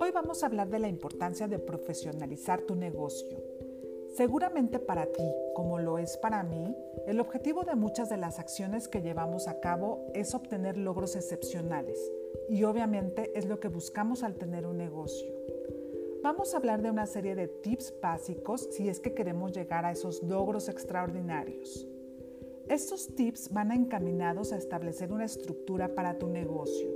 Hoy vamos a hablar de la importancia de profesionalizar tu negocio. Seguramente para ti, como lo es para mí, el objetivo de muchas de las acciones que llevamos a cabo es obtener logros excepcionales y obviamente es lo que buscamos al tener un negocio. Vamos a hablar de una serie de tips básicos si es que queremos llegar a esos logros extraordinarios. Estos tips van encaminados a establecer una estructura para tu negocio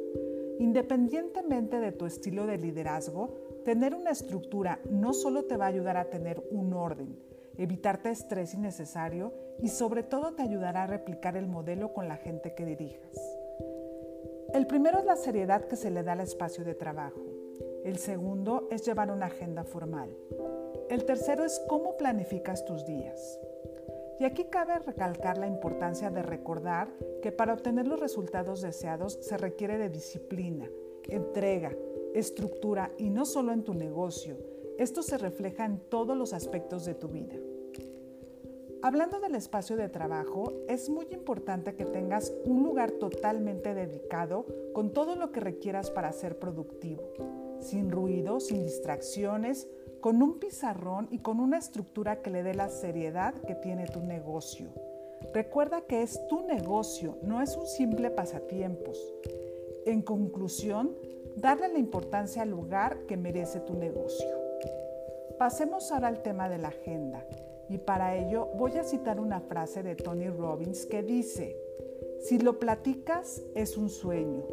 Independientemente de tu estilo de liderazgo, tener una estructura no solo te va a ayudar a tener un orden, evitarte estrés innecesario y sobre todo te ayudará a replicar el modelo con la gente que dirijas. El primero es la seriedad que se le da al espacio de trabajo. El segundo es llevar una agenda formal. El tercero es cómo planificas tus días. Y aquí cabe recalcar la importancia de recordar que para obtener los resultados deseados se requiere de disciplina, entrega, estructura y no solo en tu negocio. Esto se refleja en todos los aspectos de tu vida. Hablando del espacio de trabajo, es muy importante que tengas un lugar totalmente dedicado con todo lo que requieras para ser productivo, sin ruido, sin distracciones, con un pizarrón y con una estructura que le dé la seriedad que tiene tu negocio. Recuerda que es tu negocio, no es un simple pasatiempos. En conclusión, darle la importancia al lugar que merece tu negocio. Pasemos ahora al tema de la agenda y para ello voy a citar una frase de Tony Robbins que dice, si lo platicas es un sueño,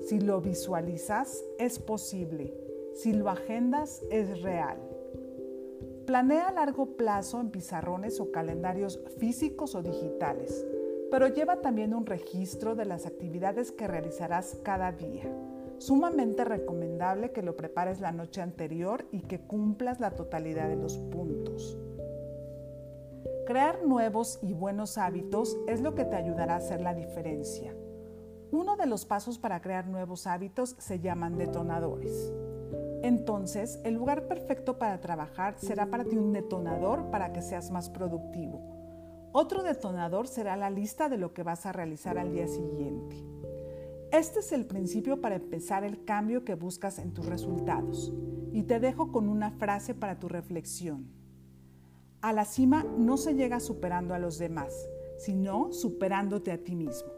si lo visualizas es posible, si lo agendas es real. Planea a largo plazo en pizarrones o calendarios físicos o digitales, pero lleva también un registro de las actividades que realizarás cada día. Sumamente recomendable que lo prepares la noche anterior y que cumplas la totalidad de los puntos. Crear nuevos y buenos hábitos es lo que te ayudará a hacer la diferencia. Uno de los pasos para crear nuevos hábitos se llaman detonadores. Entonces, el lugar perfecto para trabajar será para ti un detonador para que seas más productivo. Otro detonador será la lista de lo que vas a realizar al día siguiente. Este es el principio para empezar el cambio que buscas en tus resultados. Y te dejo con una frase para tu reflexión. A la cima no se llega superando a los demás, sino superándote a ti mismo.